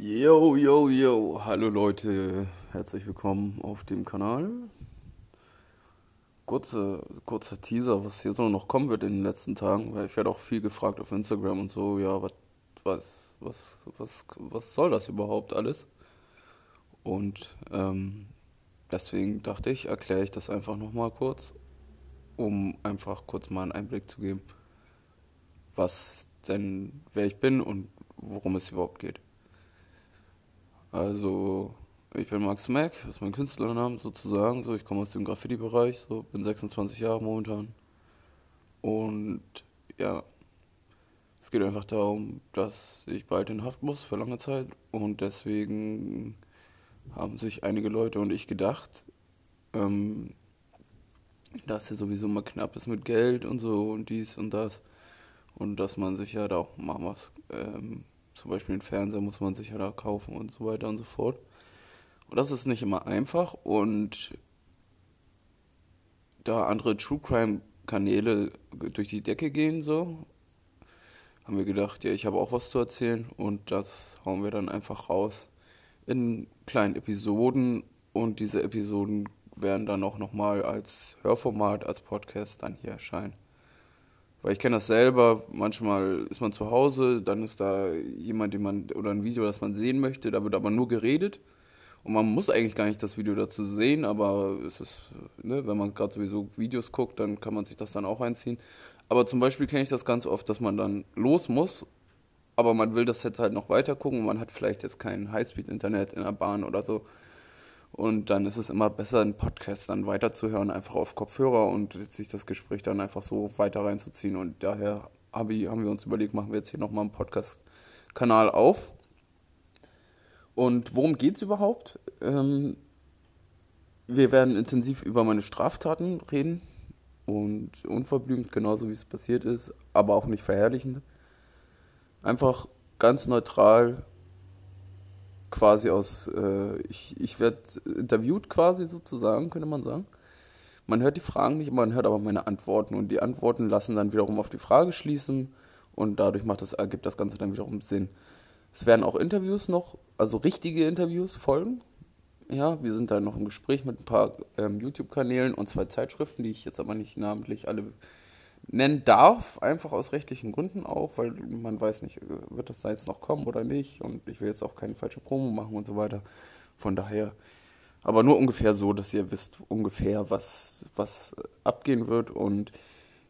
Yo, yo, yo, hallo Leute, herzlich willkommen auf dem Kanal. Kurze, kurzer Teaser, was hier so noch kommen wird in den letzten Tagen, weil ich werde auch viel gefragt auf Instagram und so, ja, was, was, was, was, was soll das überhaupt alles? Und ähm, deswegen dachte ich, erkläre ich das einfach nochmal kurz, um einfach kurz mal einen Einblick zu geben, was denn, wer ich bin und worum es überhaupt geht. Also, ich bin Max Mack, das ist mein Künstlername sozusagen. So, ich komme aus dem Graffiti-Bereich, so, bin 26 Jahre momentan. Und ja, es geht einfach darum, dass ich bald in Haft muss für lange Zeit. Und deswegen haben sich einige Leute und ich gedacht, ähm, dass ja sowieso mal knapp ist mit Geld und so und dies und das. Und dass man sich ja da auch mal was ähm, zum Beispiel einen Fernseher muss man sich ja da kaufen und so weiter und so fort. Und das ist nicht immer einfach und da andere True Crime Kanäle durch die Decke gehen so, haben wir gedacht, ja, ich habe auch was zu erzählen und das hauen wir dann einfach raus in kleinen Episoden und diese Episoden werden dann auch nochmal als Hörformat, als Podcast dann hier erscheinen. Weil ich kenne das selber, manchmal ist man zu Hause, dann ist da jemand, den man, oder ein Video, das man sehen möchte, da wird aber nur geredet. Und man muss eigentlich gar nicht das Video dazu sehen, aber es ist, ne, wenn man gerade sowieso Videos guckt, dann kann man sich das dann auch einziehen. Aber zum Beispiel kenne ich das ganz oft, dass man dann los muss, aber man will das jetzt halt noch weiter gucken und man hat vielleicht jetzt kein Highspeed-Internet in der Bahn oder so. Und dann ist es immer besser, einen Podcast dann weiterzuhören, einfach auf Kopfhörer und sich das Gespräch dann einfach so weiter reinzuziehen. Und daher haben wir uns überlegt, machen wir jetzt hier nochmal einen Podcast-Kanal auf. Und worum geht es überhaupt? Ähm, wir werden intensiv über meine Straftaten reden und unverblümt, genauso wie es passiert ist, aber auch nicht verherrlichend. Einfach ganz neutral quasi aus, äh, ich, ich werde interviewt quasi sozusagen, könnte man sagen. Man hört die Fragen nicht, man hört aber meine Antworten und die Antworten lassen dann wiederum auf die Frage schließen und dadurch macht das, ergibt das Ganze dann wiederum Sinn. Es werden auch Interviews noch, also richtige Interviews folgen. Ja, wir sind da noch im Gespräch mit ein paar ähm, YouTube-Kanälen und zwei Zeitschriften, die ich jetzt aber nicht namentlich alle nennen darf, einfach aus rechtlichen Gründen auch, weil man weiß nicht, wird das da jetzt noch kommen oder nicht und ich will jetzt auch keine falsche Promo machen und so weiter. Von daher, aber nur ungefähr so, dass ihr wisst ungefähr, was, was abgehen wird und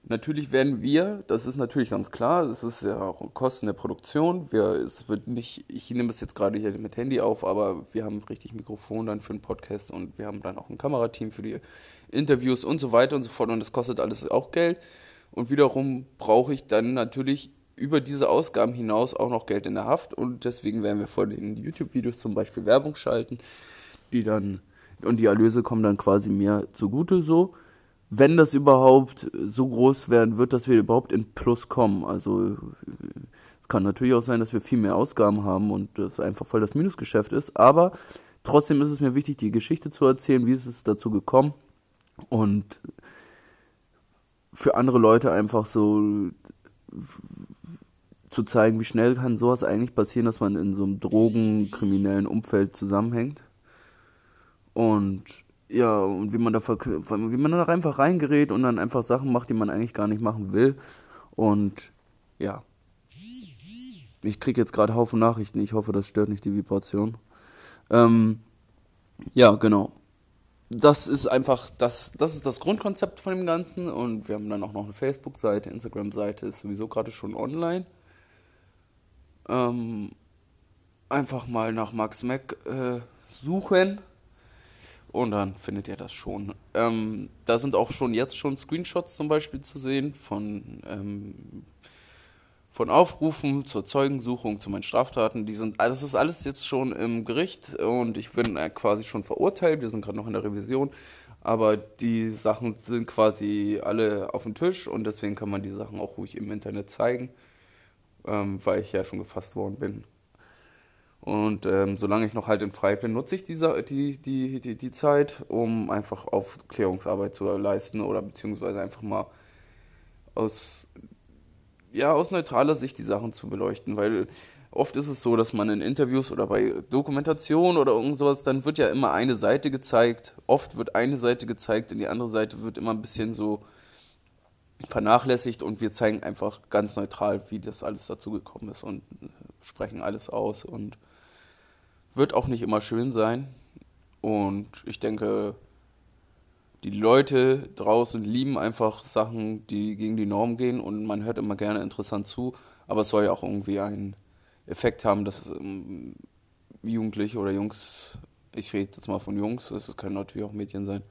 natürlich werden wir, das ist natürlich ganz klar, das ist ja auch Kosten der Produktion, wir, es wird nicht, ich nehme es jetzt gerade hier mit Handy auf, aber wir haben richtig Mikrofon dann für den Podcast und wir haben dann auch ein Kamerateam für die Interviews und so weiter und so fort und das kostet alles auch Geld. Und wiederum brauche ich dann natürlich über diese Ausgaben hinaus auch noch Geld in der Haft. Und deswegen werden wir vor den YouTube-Videos zum Beispiel Werbung schalten, die dann, und die Erlöse kommen dann quasi mir zugute so. Wenn das überhaupt so groß werden wird, dass wir überhaupt in Plus kommen. Also es kann natürlich auch sein, dass wir viel mehr Ausgaben haben und das einfach voll das Minusgeschäft ist. Aber trotzdem ist es mir wichtig, die Geschichte zu erzählen, wie ist es dazu gekommen. Und für andere Leute einfach so zu zeigen, wie schnell kann sowas eigentlich passieren, dass man in so einem drogenkriminellen Umfeld zusammenhängt. Und ja, und wie man da wie man da einfach reingerät und dann einfach Sachen macht, die man eigentlich gar nicht machen will. Und ja. Ich kriege jetzt gerade Haufen Nachrichten. Ich hoffe, das stört nicht die Vibration. Ähm, ja, genau das ist einfach, das, das ist das Grundkonzept von dem Ganzen und wir haben dann auch noch eine Facebook-Seite, Instagram-Seite ist sowieso gerade schon online. Ähm, einfach mal nach Max Mac äh, suchen und dann findet ihr das schon. Ähm, da sind auch schon jetzt schon Screenshots zum Beispiel zu sehen von ähm, von Aufrufen zur Zeugensuchung, zu meinen Straftaten, die sind, das ist alles jetzt schon im Gericht und ich bin äh, quasi schon verurteilt, wir sind gerade noch in der Revision, aber die Sachen sind quasi alle auf dem Tisch und deswegen kann man die Sachen auch ruhig im Internet zeigen, ähm, weil ich ja schon gefasst worden bin. Und ähm, solange ich noch halt in frei bin, nutze ich diese, die, die, die, die Zeit, um einfach Aufklärungsarbeit zu leisten oder beziehungsweise einfach mal aus ja, aus neutraler Sicht die Sachen zu beleuchten, weil oft ist es so, dass man in Interviews oder bei Dokumentation oder irgend sowas, dann wird ja immer eine Seite gezeigt. Oft wird eine Seite gezeigt und die andere Seite wird immer ein bisschen so vernachlässigt und wir zeigen einfach ganz neutral, wie das alles dazu gekommen ist und sprechen alles aus und wird auch nicht immer schön sein. Und ich denke, die Leute draußen lieben einfach Sachen, die gegen die Norm gehen und man hört immer gerne interessant zu, aber es soll ja auch irgendwie einen Effekt haben, dass ähm, Jugendliche oder Jungs, ich rede jetzt mal von Jungs, es können natürlich auch Mädchen sein,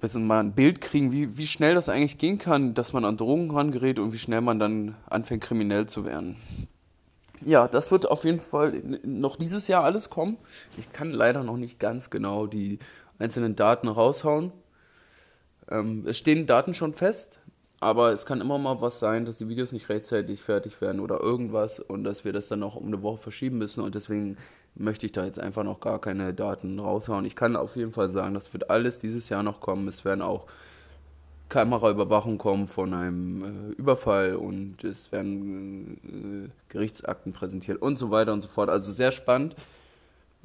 bisschen mal ein Bild kriegen, wie, wie schnell das eigentlich gehen kann, dass man an Drogen rangerät und wie schnell man dann anfängt, kriminell zu werden. Ja, das wird auf jeden Fall noch dieses Jahr alles kommen. Ich kann leider noch nicht ganz genau die einzelnen Daten raushauen. Ähm, es stehen Daten schon fest, aber es kann immer mal was sein, dass die Videos nicht rechtzeitig fertig werden oder irgendwas und dass wir das dann noch um eine Woche verschieben müssen und deswegen möchte ich da jetzt einfach noch gar keine Daten raushauen. Ich kann auf jeden Fall sagen, das wird alles dieses Jahr noch kommen. Es werden auch Kameraüberwachung kommen von einem äh, Überfall und es werden äh, Gerichtsakten präsentiert und so weiter und so fort. Also sehr spannend.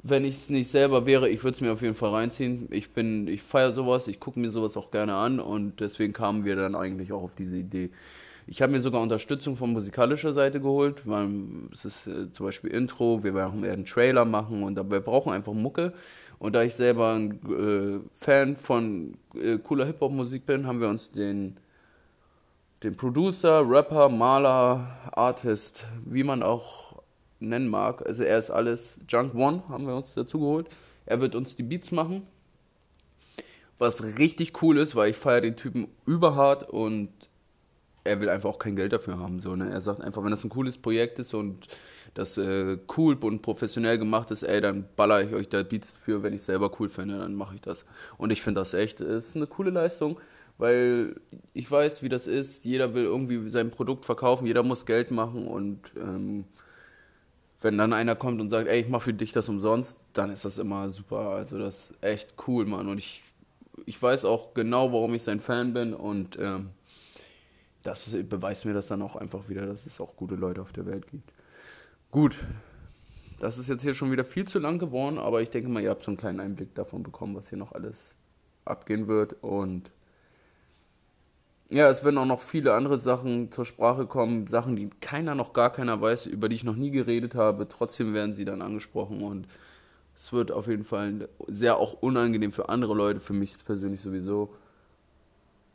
Wenn ich es nicht selber wäre, ich würde es mir auf jeden Fall reinziehen. Ich bin, ich feiere sowas, ich gucke mir sowas auch gerne an und deswegen kamen wir dann eigentlich auch auf diese Idee. Ich habe mir sogar Unterstützung von musikalischer Seite geholt, weil es ist äh, zum Beispiel Intro, wir werden einen Trailer machen und wir brauchen einfach Mucke. Und da ich selber ein äh, Fan von äh, cooler Hip-Hop-Musik bin, haben wir uns den, den Producer, Rapper, Maler, Artist, wie man auch nennen mag, also er ist alles, Junk One haben wir uns dazu geholt. Er wird uns die Beats machen. Was richtig cool ist, weil ich feiere den Typen überhart und er will einfach auch kein Geld dafür haben. So, ne? Er sagt einfach, wenn das ein cooles Projekt ist und das äh, cool und professionell gemacht ist, ey, dann baller ich euch da Beats für, wenn ich selber cool finde, dann mache ich das. Und ich finde das echt, ist eine coole Leistung, weil ich weiß, wie das ist. Jeder will irgendwie sein Produkt verkaufen, jeder muss Geld machen und ähm, wenn dann einer kommt und sagt, ey, ich mache für dich das umsonst, dann ist das immer super. Also das ist echt cool, Mann. Und ich, ich weiß auch genau, warum ich sein Fan bin und ähm, das beweist mir das dann auch einfach wieder, dass es auch gute Leute auf der Welt gibt. Gut, das ist jetzt hier schon wieder viel zu lang geworden, aber ich denke mal, ihr habt so einen kleinen Einblick davon bekommen, was hier noch alles abgehen wird. Und ja, es werden auch noch viele andere Sachen zur Sprache kommen, Sachen, die keiner noch gar keiner weiß, über die ich noch nie geredet habe. Trotzdem werden sie dann angesprochen und es wird auf jeden Fall sehr auch unangenehm für andere Leute, für mich persönlich sowieso.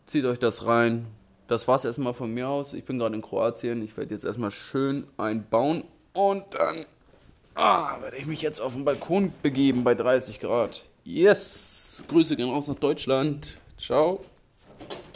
Zieht euch das rein, das war es erstmal von mir aus. Ich bin gerade in Kroatien. Ich werde jetzt erstmal schön einbauen und dann ah, werde ich mich jetzt auf den Balkon begeben bei 30 Grad. Yes! Grüße gehen raus nach Deutschland. Ciao.